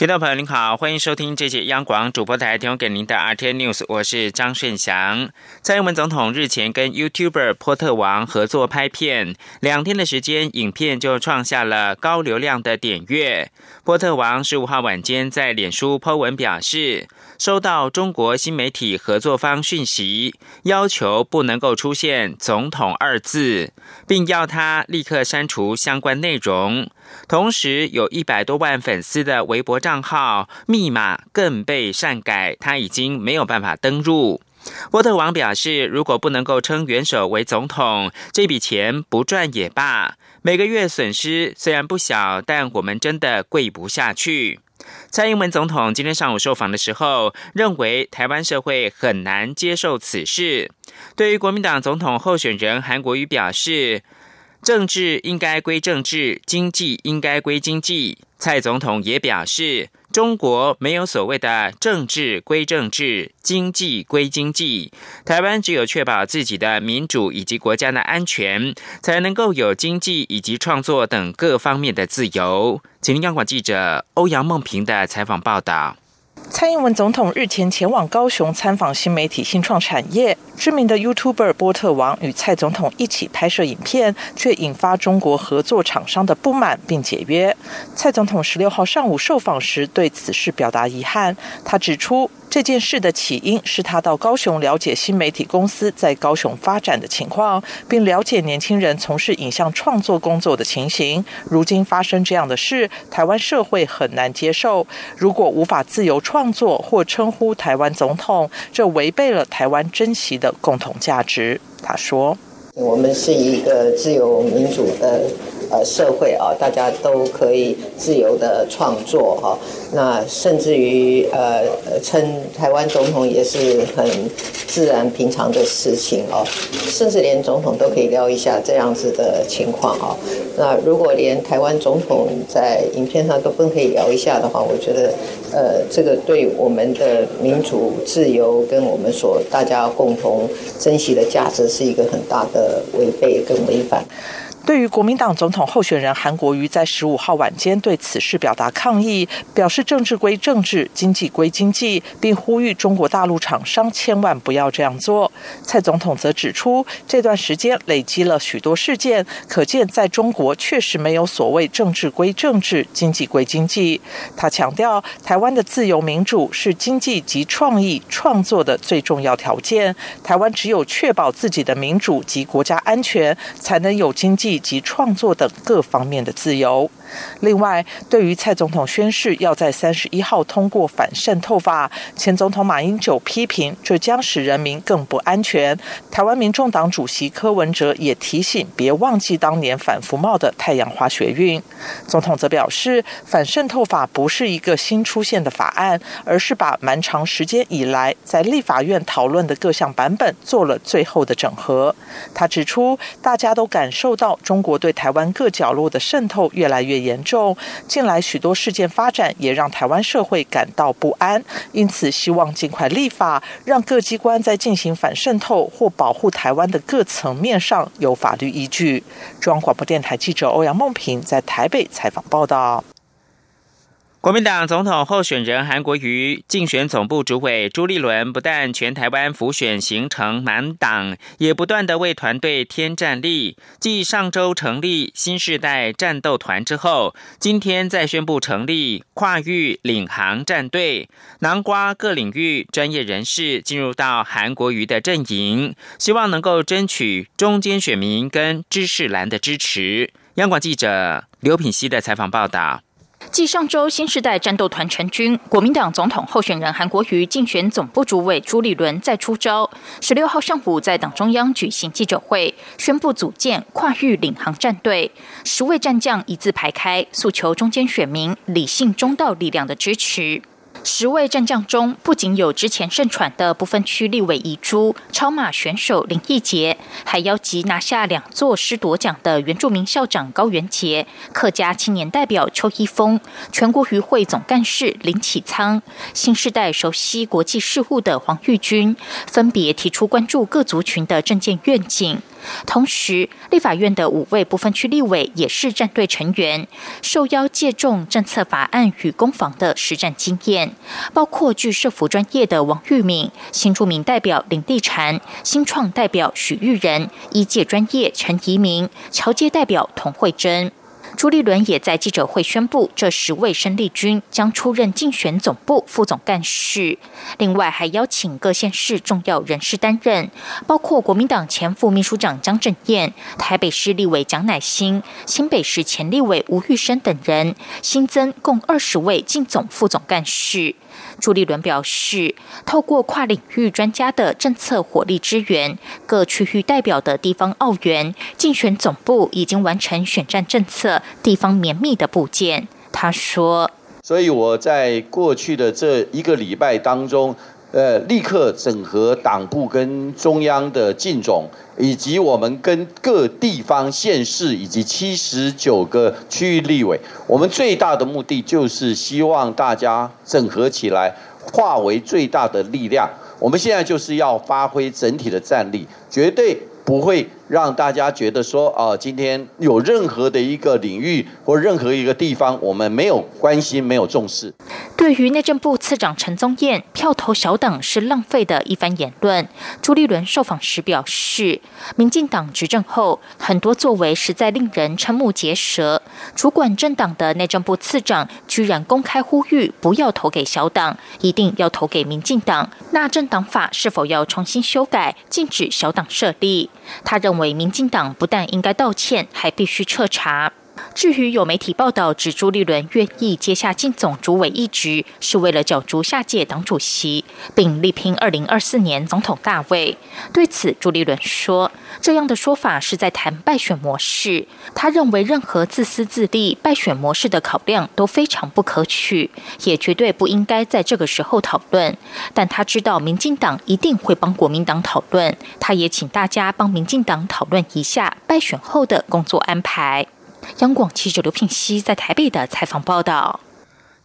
听众朋友您好，欢迎收听这节央广主播台提供给您的 RT News，我是张顺祥。蔡英文总统日前跟 YouTuber 波特王合作拍片，两天的时间，影片就创下了高流量的点阅。波特王十五号晚间在脸书 po 文表示，收到中国新媒体合作方讯息，要求不能够出现“总统”二字，并要他立刻删除相关内容。同时，有一百多万粉丝的微博账号密码更被擅改，他已经没有办法登入。波特王表示，如果不能够称元首为总统，这笔钱不赚也罢。每个月损失虽然不小，但我们真的跪不下去。蔡英文总统今天上午受访的时候，认为台湾社会很难接受此事。对于国民党总统候选人韩国瑜表示。政治应该归政治，经济应该归经济。蔡总统也表示，中国没有所谓的政治归政治，经济归经济。台湾只有确保自己的民主以及国家的安全，才能够有经济以及创作等各方面的自由。请央广记者欧阳梦平的采访报道。蔡英文总统日前前往高雄参访新媒体新创产业，知名的 YouTuber 波特王与蔡总统一起拍摄影片，却引发中国合作厂商的不满并解约。蔡总统十六号上午受访时对此事表达遗憾，他指出。这件事的起因是他到高雄了解新媒体公司在高雄发展的情况，并了解年轻人从事影像创作工作的情形。如今发生这样的事，台湾社会很难接受。如果无法自由创作或称呼台湾总统，这违背了台湾珍惜的共同价值。他说：“我们是一个自由民主的。”呃，社会啊，大家都可以自由的创作哈。那甚至于呃，称台湾总统也是很自然平常的事情哦。甚至连总统都可以聊一下这样子的情况啊。那如果连台湾总统在影片上都不可以聊一下的话，我觉得呃，这个对我们的民主自由跟我们所大家共同珍惜的价值是一个很大的违背跟违反。对于国民党总统候选人韩国瑜在十五号晚间对此事表达抗议，表示政治归政治，经济归经济，并呼吁中国大陆厂商千万不要这样做。蔡总统则指出，这段时间累积了许多事件，可见在中国确实没有所谓政治归政治，经济归经济。他强调，台湾的自由民主是经济及创意创作的最重要条件。台湾只有确保自己的民主及国家安全，才能有经济。以及创作等各方面的自由。另外，对于蔡总统宣誓要在三十一号通过反渗透法，前总统马英九批评这将使人民更不安全。台湾民众党主席柯文哲也提醒别忘记当年反服贸的太阳花学运。总统则表示，反渗透法不是一个新出现的法案，而是把蛮长时间以来在立法院讨论的各项版本做了最后的整合。他指出，大家都感受到中国对台湾各角落的渗透越来越。严重，近来许多事件发展也让台湾社会感到不安，因此希望尽快立法，让各机关在进行反渗透或保护台湾的各层面上有法律依据。中央广播电台记者欧阳梦平在台北采访报道。国民党总统候选人韩国瑜竞选总部主委朱立伦，不但全台湾浮选形成满党，也不断的为团队添战力。继上周成立新时代战斗团之后，今天再宣布成立跨域领航战队，南瓜各领域专业人士进入到韩国瑜的阵营，希望能够争取中间选民跟知识蓝的支持。央广记者刘品熙的采访报道。继上周新时代战斗团成军，国民党总统候选人韩国瑜竞选总部主委朱立伦再出招。十六号上午在党中央举行记者会，宣布组建跨域领航战队，十位战将一字排开，诉求中间选民理性中道力量的支持。十位战将中，不仅有之前盛传的不分区立委遗珠超马选手林义杰，还邀集拿下两座师夺奖的原住民校长高元杰、客家青年代表邱一峰、全国渔会总干事林启仓、新时代熟悉国际事务的黄玉军，分别提出关注各族群的政见愿景。同时，立法院的五位部分区立委也是战队成员，受邀借重政策法案与攻防的实战经验，包括具社服专业的王玉敏、新著名代表林地婵、新创代表许玉仁、医界专业陈怡明、侨界代表童慧珍。朱立伦也在记者会宣布，这十位生力军将出任竞选总部副总干事。另外，还邀请各县市重要人士担任，包括国民党前副秘书长张振燕、台北市立委蒋乃兴、新北市前立委吴玉生等人，新增共二十位竞总副总干事。朱立伦表示，透过跨领域专家的政策火力支援，各区域代表的地方澳元竞选总部已经完成选战政策、地方绵密的部件。他说：“所以我在过去的这一个礼拜当中。”呃，立刻整合党部跟中央的进总，以及我们跟各地方县市以及七十九个区域立委，我们最大的目的就是希望大家整合起来，化为最大的力量。我们现在就是要发挥整体的战力，绝对不会。让大家觉得说，啊，今天有任何的一个领域或任何一个地方，我们没有关心、没有重视。对于内政部次长陈宗彦票投小党是浪费的一番言论，朱立伦受访时表示，民进党执政后很多作为实在令人瞠目结舌。主管政党的内政部次长居然公开呼吁不要投给小党，一定要投给民进党。那政党法是否要重新修改，禁止小党设立？他认为。为民进党不但应该道歉，还必须彻查。至于有媒体报道指朱立伦愿意接下进总主委一职，是为了角逐下届党主席，并力拼二零二四年总统大位。对此，朱立伦说：“这样的说法是在谈败选模式。他认为任何自私自利、败选模式的考量都非常不可取，也绝对不应该在这个时候讨论。但他知道民进党一定会帮国民党讨论，他也请大家帮民进党讨论一下败选后的工作安排。”央广记者刘品熙在台北的采访报道。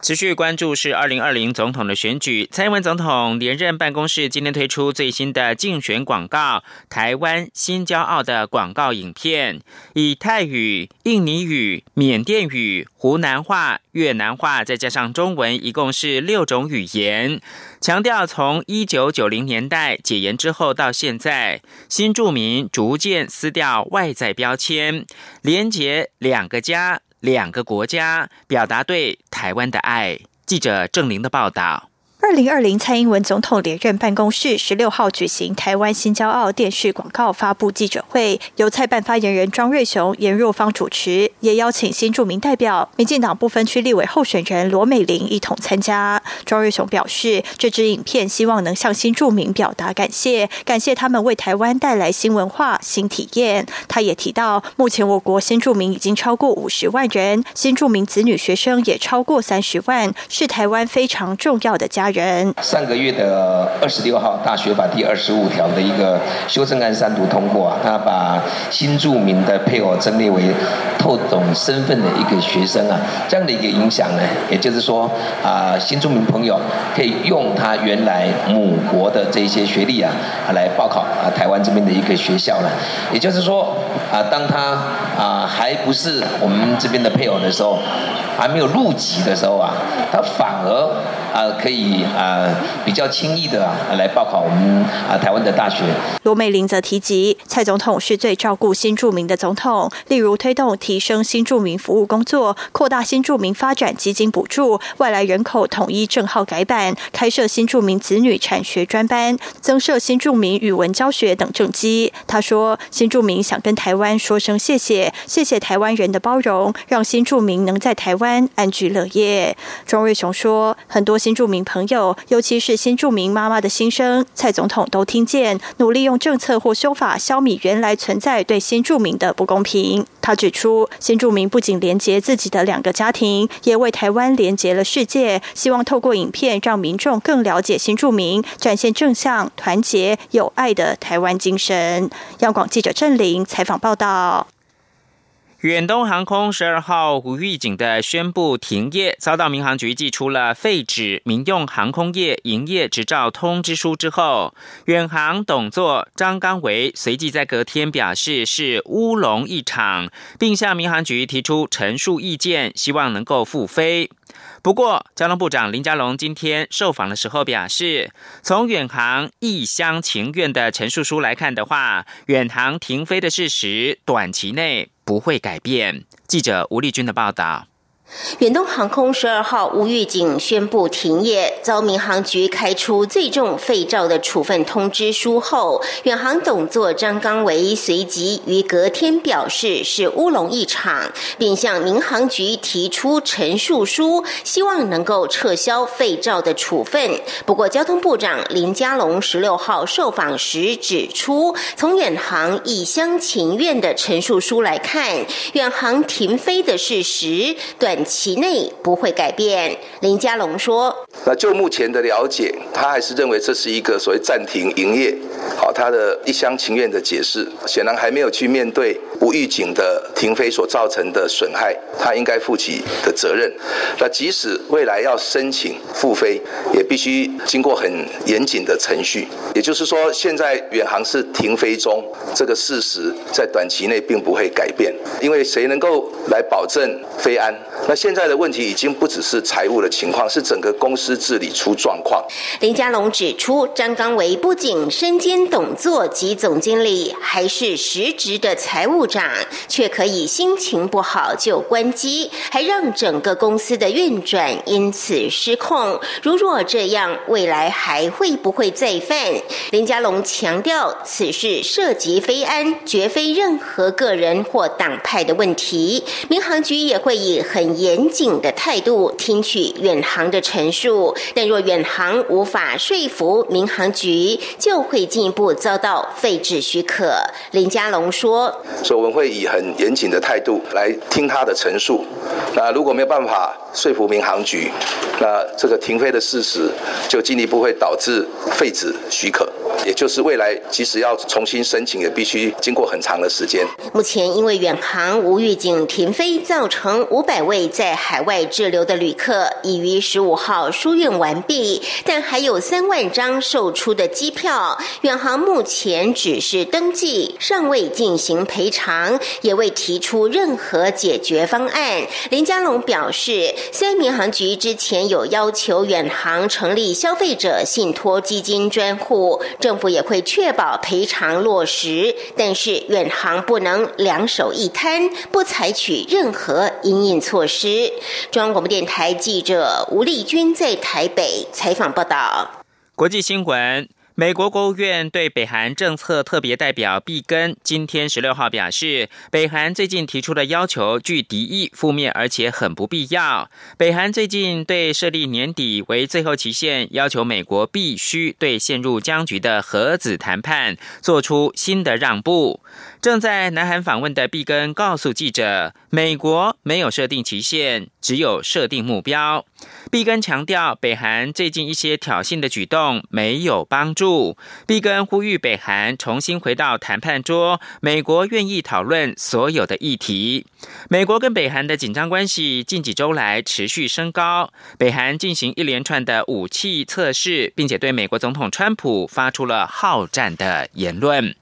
持续关注是二零二零总统的选举，蔡英文总统连任办公室今天推出最新的竞选广告——台湾新骄傲的广告影片，以泰语、印尼语、缅甸语、湖南话、越南话，再加上中文，一共是六种语言，强调从一九九零年代解严之后到现在，新住民逐渐撕掉外在标签，连结两个家。两个国家表达对台湾的爱。记者郑玲的报道。二零二零蔡英文总统连任办公室十六号举行台湾新骄傲电视广告发布记者会，由蔡办发言人庄瑞雄、严若芳主持，也邀请新著名代表、民进党不分区立委候选人罗美玲一同参加。庄瑞雄表示，这支影片希望能向新著名表达感谢，感谢他们为台湾带来新文化、新体验。他也提到，目前我国新著名已经超过五十万人，新著名子女学生也超过三十万，是台湾非常重要的家。上个月的二十六号，大学法第二十五条的一个修正案三读通过啊，他把新住民的配偶增列为透懂身份的一个学生啊，这样的一个影响呢，也就是说啊，新住民朋友可以用他原来母国的这些学历啊，来报考啊台湾这边的一个学校了。也就是说啊，当他啊还不是我们这边的配偶的时候，还没有入籍的时候啊，他反而。啊，可以啊，比较轻易的来报考我们啊台湾的大学。罗美玲则提及，蔡总统是最照顾新住民的总统，例如推动提升新住民服务工作，扩大新住民发展基金补助，外来人口统一证号改版，开设新住民子女产学专班，增设新住民语文教学等政绩。他说，新住民想跟台湾说声谢谢，谢谢台湾人的包容，让新住民能在台湾安居乐业。庄瑞雄说，很多。新住民朋友朋友，尤其是新住民妈妈的心声，蔡总统都听见，努力用政策或修法消弭原来存在对新住民的不公平。他指出，新住民不仅连接自己的两个家庭，也为台湾连接了世界。希望透过影片让民众更了解新住民，展现正向、团结、有爱的台湾精神。央广记者郑玲采访报道。远东航空十二号无预警的宣布停业，遭到民航局寄出了废止民用航空业营业执照通知书之后，远航董座张刚维随即在隔天表示是乌龙一场，并向民航局提出陈述意见，希望能够复飞。不过，交通部长林佳龙今天受访的时候表示，从远航一厢情愿的陈述书来看的话，远航停飞的事实短期内不会改变。记者吴丽君的报道。远东航空十二号无预警宣布停业，遭民航局开出最重废照的处分通知书后，远航董座张刚维随即于隔天表示是乌龙一场，并向民航局提出陈述书，希望能够撤销废照的处分。不过，交通部长林佳龙十六号受访时指出，从远航一厢情愿的陈述书来看，远航停飞的事实短。短期内不会改变，林佳龙说：“那就目前的了解，他还是认为这是一个所谓暂停营业，好，他的一厢情愿的解释，显然还没有去面对无预警的停飞所造成的损害，他应该负起的责任。那即使未来要申请复飞，也必须经过很严谨的程序。也就是说，现在远航是停飞中，这个事实在短期内并不会改变，因为谁能够来保证飞安？”那现在的问题已经不只是财务的情况，是整个公司治理出状况。林佳龙指出，张刚维不仅身兼董座及总经理，还是实职的财务长，却可以心情不好就关机，还让整个公司的运转因此失控。如若这样，未来还会不会再犯？林佳龙强调，此事涉及非安，绝非任何个人或党派的问题。民航局也会以很。严谨的态度听取远航的陈述，但若远航无法说服民航局，就会进一步遭到废止许可。林佳龙说：“所以我们会以很严谨的态度来听他的陈述。那如果没有办法说服民航局，那这个停飞的事实就进一步会导致废止许可，也就是未来即使要重新申请，也必须经过很长的时间。目前因为远航无预警停飞，造成五百位。”在海外滞留的旅客已于十五号输运完毕，但还有三万张售出的机票。远航目前只是登记，尚未进行赔偿，也未提出任何解决方案。林佳龙表示，虽然民航局之前有要求远航成立消费者信托基金专户，政府也会确保赔偿落实，但是远航不能两手一摊，不采取任何应应措施。中央广播电台记者吴丽君在台北采访报道。国际新闻。美国国务院对北韩政策特别代表毕根今天十六号表示，北韩最近提出的要求具敌意、负面，而且很不必要。北韩最近对设立年底为最后期限，要求美国必须对陷入僵局的核子谈判做出新的让步。正在南韩访问的毕根告诉记者，美国没有设定期限，只有设定目标。毕根强调，北韩最近一些挑衅的举动没有帮助。毕根呼吁北韩重新回到谈判桌，美国愿意讨论所有的议题。美国跟北韩的紧张关系近几周来持续升高，北韩进行一连串的武器测试，并且对美国总统川普发出了好战的言论。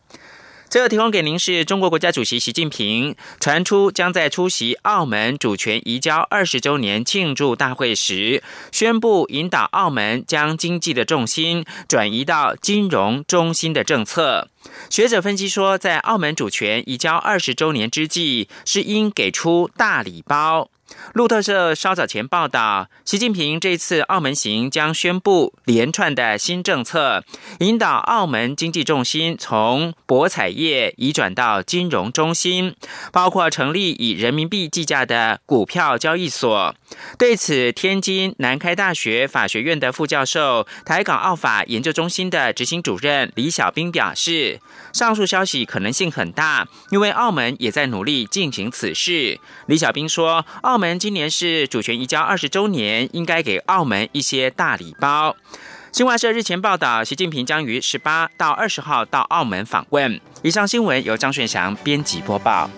最后提供给您是中国国家主席习近平传出将在出席澳门主权移交二十周年庆祝大会时，宣布引导澳门将经济的重心转移到金融中心的政策。学者分析说，在澳门主权移交二十周年之际，是应给出大礼包。路透社稍早前报道，习近平这次澳门行将宣布连串的新政策，引导澳门经济重心从博彩业移转到金融中心，包括成立以人民币计价的股票交易所。对此，天津南开大学法学院的副教授、台港澳法研究中心的执行主任李小兵表示，上述消息可能性很大，因为澳门也在努力进行此事。李小兵说，澳门今年是主权移交二十周年，应该给澳门一些大礼包。新华社日前报道，习近平将于十八到二十号到澳门访问。以上新闻由张顺祥编辑播报。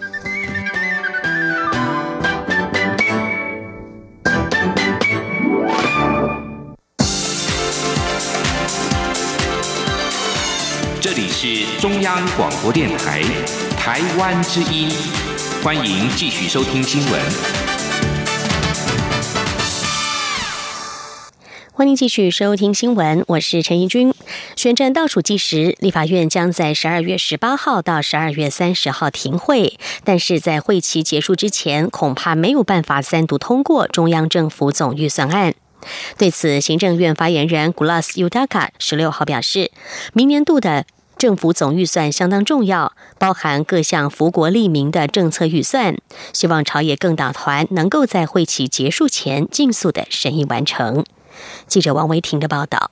是中央广播电台台湾之音，欢迎继续收听新闻。欢迎继续收听新闻，我是陈怡君。选战倒数计时，立法院将在十二月十八号到十二月三十号停会，但是在会期结束之前，恐怕没有办法三读通过中央政府总预算案。对此，行政院发言人 Glas Udaka 十六号表示，明年度的。政府总预算相当重要，包含各项福国利民的政策预算。希望朝野更党团能够在会期结束前尽速的审议完成。记者王维婷的报道。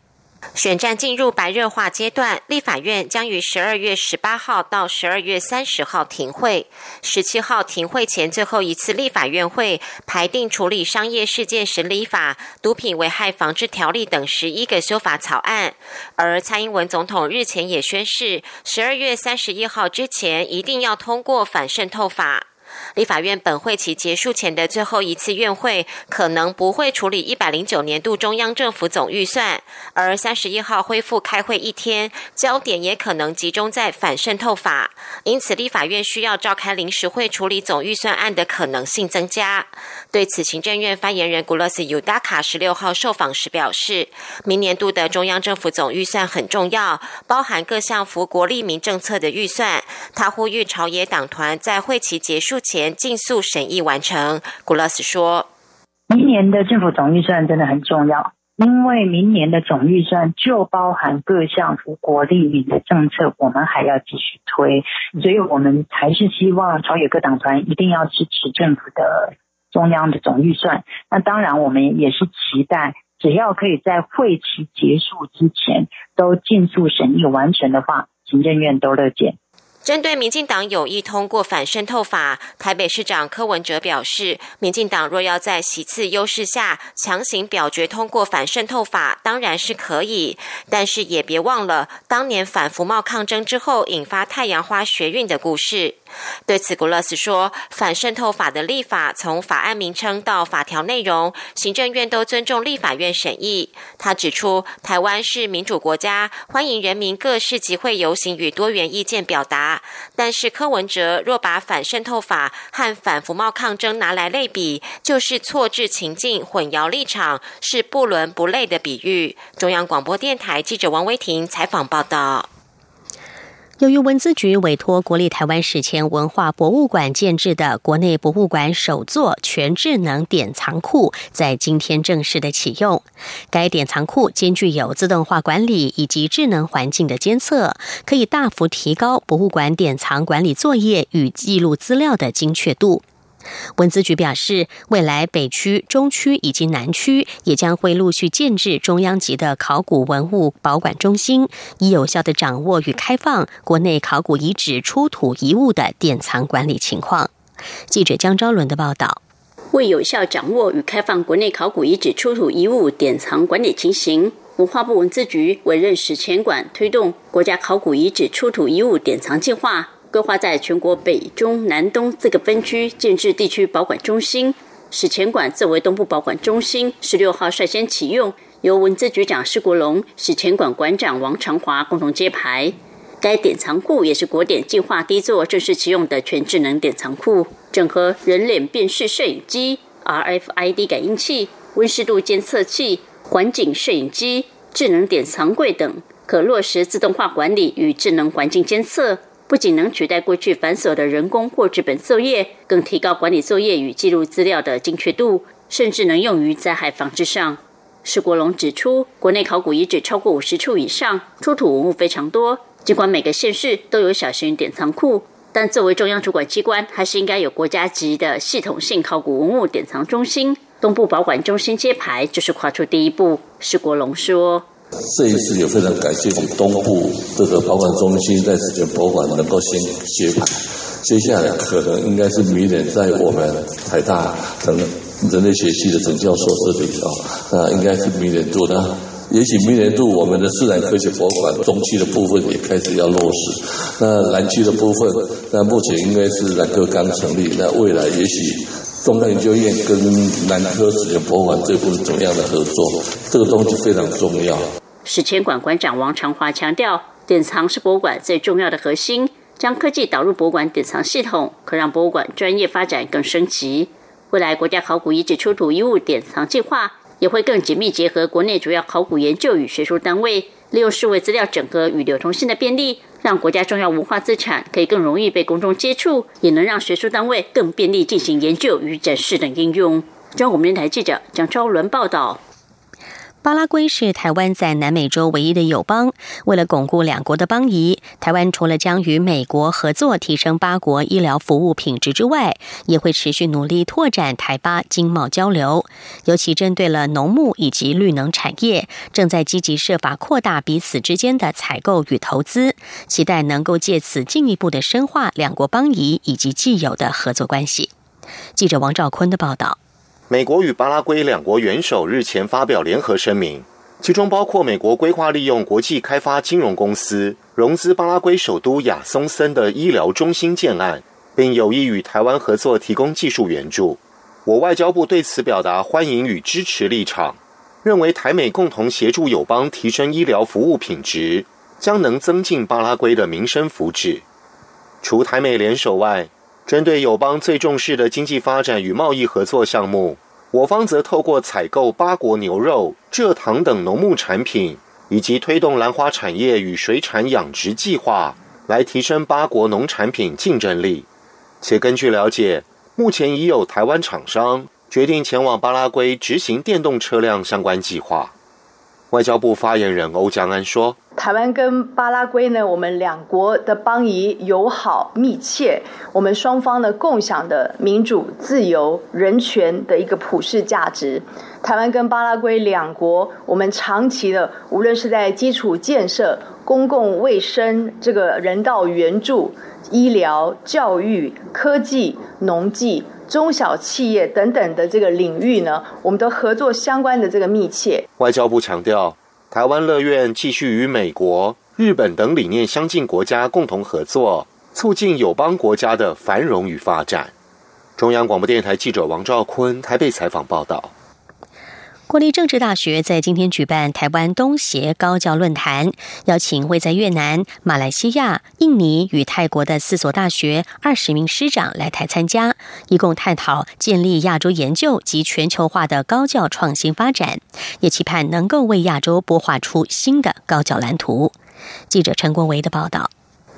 选战进入白热化阶段，立法院将于十二月十八号到十二月三十号停会，十七号停会前最后一次立法院会排定处理商业事件审理法、毒品危害防治条例等十一个修法草案。而蔡英文总统日前也宣誓，十二月三十一号之前一定要通过反渗透法。立法院本会期结束前的最后一次院会，可能不会处理一百零九年度中央政府总预算，而三十一号恢复开会一天，焦点也可能集中在反渗透法，因此立法院需要召开临时会处理总预算案的可能性增加。对此，行政院发言人古勒斯尤达卡十六号受访时表示，明年度的中央政府总预算很重要，包含各项福国利民政策的预算。他呼吁朝野党团在会期结束。前尽速审议完成。古拉斯说：“明年的政府总预算真的很重要，因为明年的总预算就包含各项福国利民的政策，我们还要继续推，所以我们还是希望朝野各党团一定要支持政府的中央的总预算。那当然，我们也是期待，只要可以在会期结束之前都尽速审议完成的话，行政院都乐见。”针对民进党有意通过反渗透法，台北市长柯文哲表示，民进党若要在席次优势下强行表决通过反渗透法，当然是可以，但是也别忘了当年反服贸抗争之后引发太阳花学运的故事。对此，古勒斯说，反渗透法的立法从法案名称到法条内容，行政院都尊重立法院审议。他指出，台湾是民主国家，欢迎人民各式集会游行与多元意见表达。但是柯文哲若把反渗透法和反服贸抗争拿来类比，就是错置情境、混淆立场，是不伦不类的比喻。中央广播电台记者王威婷采访报道。由于文资局委托国立台湾史前文化博物馆建制的国内博物馆首座全智能典藏库，在今天正式的启用。该典藏库兼具有自动化管理以及智能环境的监测，可以大幅提高博物馆典藏管理作业与记录资料的精确度。文资局表示，未来北区、中区以及南区也将会陆续建制中央级的考古文物保管中心，以有效的掌握与开放国内考古遗址出土遗物的典藏管理情况。记者江昭伦的报道：为有效掌握与开放国内考古遗址出土遗物典藏管理情形，文化部文资局委任史前馆推动国家考古遗址出土遗物典藏计划。规划在全国北、中、南、东四个分区建制地区保管中心，史前馆作为东部保管中心，十六号率先启用，由文字局长施国龙、史前馆馆长王长华共同揭牌。该典藏库也是国典计划第一座正式启用的全智能典藏库，整合人脸辨识摄影机、RFID 感应器、温湿度监测器、环境摄影机、智能典藏柜等，可落实自动化管理与智能环境监测。不仅能取代过去繁琐的人工或纸本作业，更提高管理作业与记录资料的精确度，甚至能用于灾害防治上。施国龙指出，国内考古遗址超过五十处以上，出土文物非常多。尽管每个县市都有小型典藏库，但作为中央主管机关，还是应该有国家级的系统性考古文物典藏中心。东部保管中心揭牌就是跨出第一步。施国龙说。这一次也非常感谢我们东部这个保管中心在史前博物馆能够先揭牌，接下来可能应该是明年在我们台大等人类学系的整教硕士里头，那应该是明年度的，也许明年度我们的自然科学博物馆中期的部分也开始要落实，那南区的部分，那目前应该是南科刚成立，那未来也许中央研究院跟南科史前博物馆这部分怎么样的合作，这个东西非常重要。史前馆馆长王长华强调，典藏是博物馆最重要的核心。将科技导入博物馆典藏系统，可让博物馆专业发展更升级。未来国家考古遗址出土遗物典藏计划，也会更紧密结合国内主要考古研究与学术单位，利用数位资料整合与流通性的便利，让国家重要文化资产可以更容易被公众接触，也能让学术单位更便利进行研究与展示等应用。中国电台记者蒋超伦报道。巴拉圭是台湾在南美洲唯一的友邦。为了巩固两国的邦谊，台湾除了将与美国合作提升八国医疗服务品质之外，也会持续努力拓展台巴经贸交流。尤其针对了农牧以及绿能产业，正在积极设法扩大彼此之间的采购与投资，期待能够借此进一步的深化两国邦谊以及既有的合作关系。记者王兆坤的报道。美国与巴拉圭两国元首日前发表联合声明，其中包括美国规划利用国际开发金融公司融资巴拉圭首都亚松森的医疗中心建案，并有意与台湾合作提供技术援助。我外交部对此表达欢迎与支持立场，认为台美共同协助友邦提升医疗服务品质，将能增进巴拉圭的民生福祉。除台美联手外，针对友邦最重视的经济发展与贸易合作项目。我方则透过采购八国牛肉、蔗糖等农牧产品，以及推动兰花产业与水产养殖计划，来提升八国农产品竞争力。且根据了解，目前已有台湾厂商决定前往巴拉圭执行电动车辆相关计划。外交部发言人欧江安说。台湾跟巴拉圭呢，我们两国的邦谊友好密切，我们双方呢共享的民主、自由、人权的一个普世价值。台湾跟巴拉圭两国，我们长期的无论是在基础建设、公共卫生、这个人道援助、医疗、教育、科技、农技、中小企业等等的这个领域呢，我们的合作相关的这个密切。外交部强调。台湾乐愿继续与美国、日本等理念相近国家共同合作，促进友邦国家的繁荣与发展。中央广播电台记者王兆坤台北采访报道。国立政治大学在今天举办台湾东协高教论坛，邀请位在越南、马来西亚、印尼与泰国的四所大学二十名师长来台参加，一共探讨建立亚洲研究及全球化的高教创新发展，也期盼能够为亚洲擘画出新的高教蓝图。记者陈国维的报道。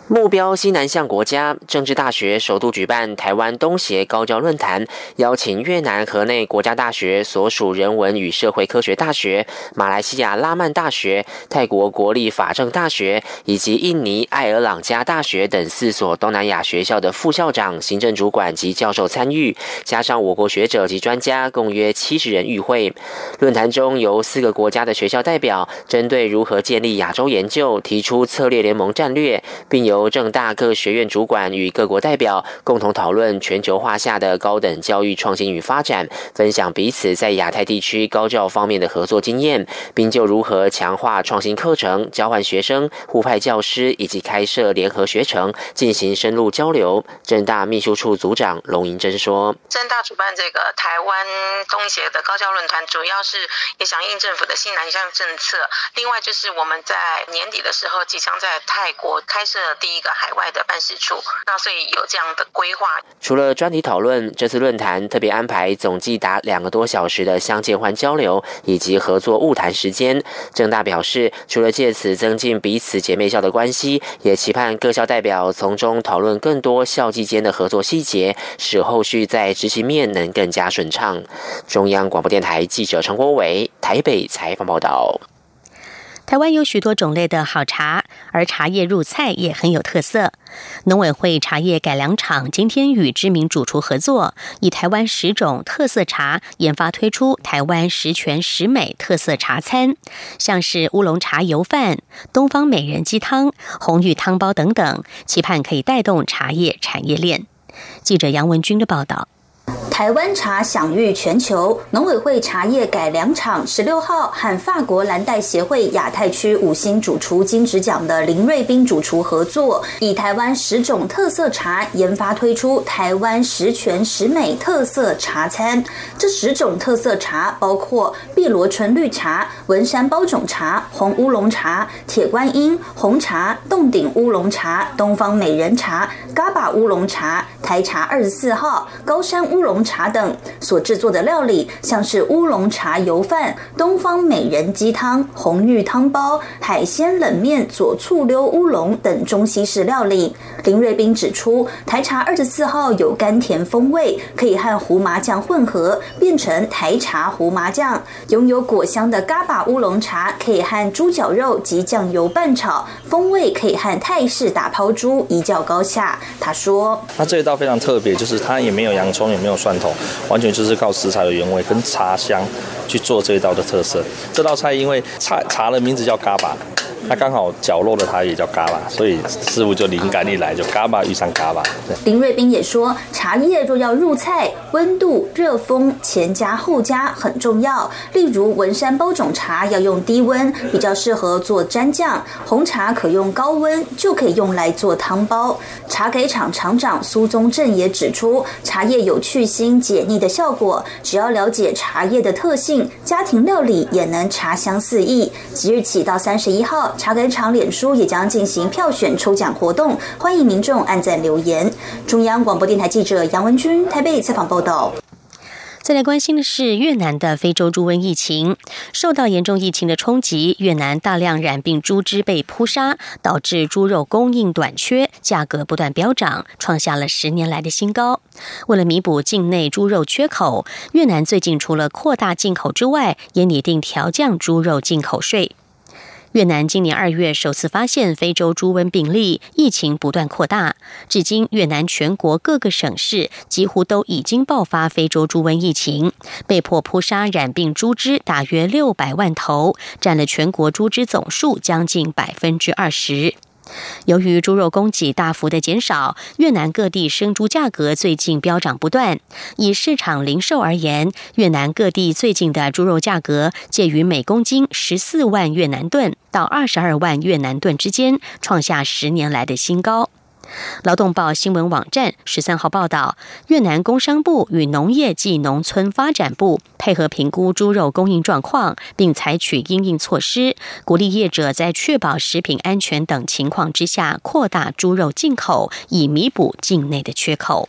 目标西南向国家政治大学首度举办台湾东协高教论坛，邀请越南河内国家大学所属人文与社会科学大学、马来西亚拉曼大学、泰国国立法政大学以及印尼艾尔朗加大学等四所东南亚学校的副校长、行政主管及教授参与，加上我国学者及专家，共约七十人与会。论坛中由四个国家的学校代表，针对如何建立亚洲研究，提出策略联盟战略，并由由正大各学院主管与各国代表共同讨论全球化下的高等教育创新与发展，分享彼此在亚太地区高教方面的合作经验，并就如何强化创新课程、交换学生、互派教师以及开设联合学程进行深入交流。正大秘书处组长龙银珍说：“正大主办这个台湾东协的高教论坛，主要是也响应政府的新南向政策。另外就是我们在年底的时候即将在泰国开设。”第一个海外的办事处。那所以有这样的规划。除了专题讨论，这次论坛特别安排总计达两个多小时的相见欢交流以及合作晤谈时间。郑大表示，除了借此增进彼此姐妹校的关系，也期盼各校代表从中讨论更多校际间的合作细节，使后续在执行面能更加顺畅。中央广播电台记者陈国伟台北采访报道。台湾有许多种类的好茶，而茶叶入菜也很有特色。农委会茶叶改良厂今天与知名主厨合作，以台湾十种特色茶研发推出台湾十全十美特色茶餐，像是乌龙茶油饭、东方美人鸡汤、红玉汤包等等，期盼可以带动茶叶产业链。记者杨文军的报道。台湾茶享誉全球，农委会茶叶改良厂十六号和法国蓝带协会亚太区五星主厨金质奖的林瑞斌主厨合作，以台湾十种特色茶研发推出台湾十全十美特色茶餐。这十种特色茶包括碧螺春绿茶、文山包种茶、红乌龙茶、铁观音红茶、洞顶乌龙茶、东方美人茶、嘎巴乌龙茶、台茶二十四号、高山乌龙。茶等所制作的料理，像是乌龙茶油饭、东方美人鸡汤、红玉汤包、海鲜冷面、佐醋溜乌龙等中西式料理。林瑞斌指出，台茶二十四号有甘甜风味，可以和胡麻酱混合变成台茶胡麻酱；拥有果香的嘎巴乌龙茶，可以和猪脚肉及酱油拌炒，风味可以和泰式打抛猪一较高下。他说：“那这一道非常特别，就是它也没有洋葱，也没有蒜。”完全就是靠食材的原味跟茶香去做这一道的特色。这道菜因为茶茶的名字叫嘎巴。那刚好角落的它也叫嘎巴，所以师傅就灵感一来就嘎巴遇上嘎巴。林瑞斌也说，茶叶若要入菜，温度、热风前加后加很重要。例如文山包种茶要用低温，比较适合做蘸酱；红茶可用高温，就可以用来做汤包。茶给厂厂长苏宗正也指出，茶叶有去腥解腻的效果，只要了解茶叶的特性，家庭料理也能茶香四溢。即日起到三十一号。茶根厂脸书也将进行票选抽奖活动，欢迎民众按赞留言。中央广播电台记者杨文君台北采访报道。再来关心的是越南的非洲猪瘟疫情，受到严重疫情的冲击，越南大量染病猪只被扑杀，导致猪肉供应短缺，价格不断飙涨，创下了十年来的新高。为了弥补境内猪肉缺口，越南最近除了扩大进口之外，也拟定调降猪肉进口税。越南今年二月首次发现非洲猪瘟病例，疫情不断扩大，至今越南全国各个省市几乎都已经爆发非洲猪瘟疫情，被迫扑杀染病猪只大约六百万头，占了全国猪只总数将近百分之二十。由于猪肉供给大幅的减少，越南各地生猪价格最近飙涨不断。以市场零售而言，越南各地最近的猪肉价格介于每公斤十四万越南盾到二十二万越南盾之间，创下十年来的新高。劳动报新闻网站十三号报道，越南工商部与农业及农村发展部配合评估猪肉供应状况，并采取应应措施，鼓励业者在确保食品安全等情况之下，扩大猪肉进口，以弥补境内的缺口。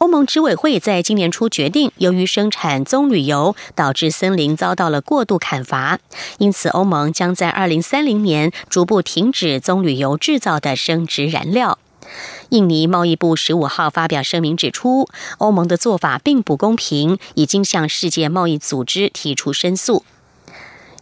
欧盟执委会在今年初决定，由于生产棕榈油导致森林遭到了过度砍伐，因此欧盟将在二零三零年逐步停止棕榈油制造的生殖燃料。印尼贸易部十五号发表声明指出，欧盟的做法并不公平，已经向世界贸易组织提出申诉。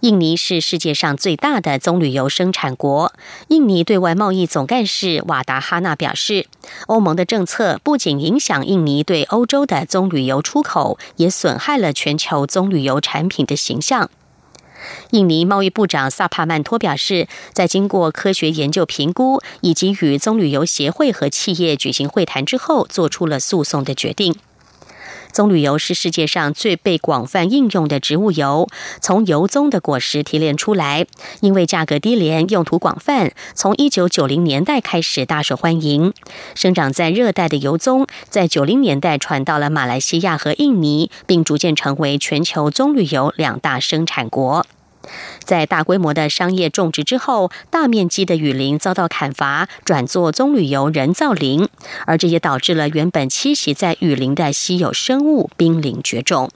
印尼是世界上最大的棕榈油生产国。印尼对外贸易总干事瓦达哈纳表示，欧盟的政策不仅影响印尼对欧洲的棕榈油出口，也损害了全球棕榈油产品的形象。印尼贸易部长萨帕曼托表示，在经过科学研究评估以及与棕榈油协会和企业举行会谈之后，做出了诉讼的决定。棕榈油是世界上最被广泛应用的植物油，从油棕的果实提炼出来，因为价格低廉、用途广泛，从一九九零年代开始大受欢迎。生长在热带的油棕，在九零年代传到了马来西亚和印尼，并逐渐成为全球棕榈油两大生产国。在大规模的商业种植之后，大面积的雨林遭到砍伐，转作棕榈油人造林，而这也导致了原本栖息在雨林的稀有生物濒临绝种。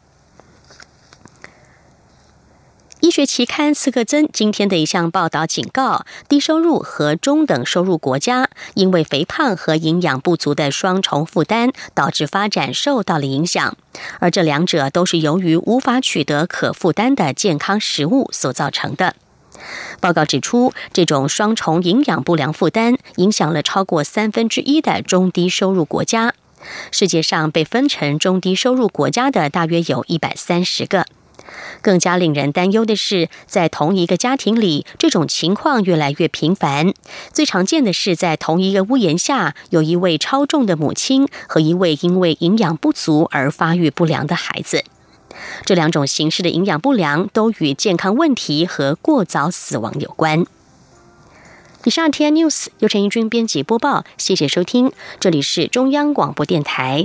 医学期刊《斯克增》今天的一项报道警告，低收入和中等收入国家因为肥胖和营养不足的双重负担，导致发展受到了影响。而这两者都是由于无法取得可负担的健康食物所造成的。报告指出，这种双重营养不良负担影响了超过三分之一的中低收入国家。世界上被分成中低收入国家的大约有一百三十个。更加令人担忧的是，在同一个家庭里，这种情况越来越频繁。最常见的是，在同一个屋檐下，有一位超重的母亲和一位因为营养不足而发育不良的孩子。这两种形式的营养不良都与健康问题和过早死亡有关。以上 T N News 由陈怡君编辑播报，谢谢收听，这里是中央广播电台。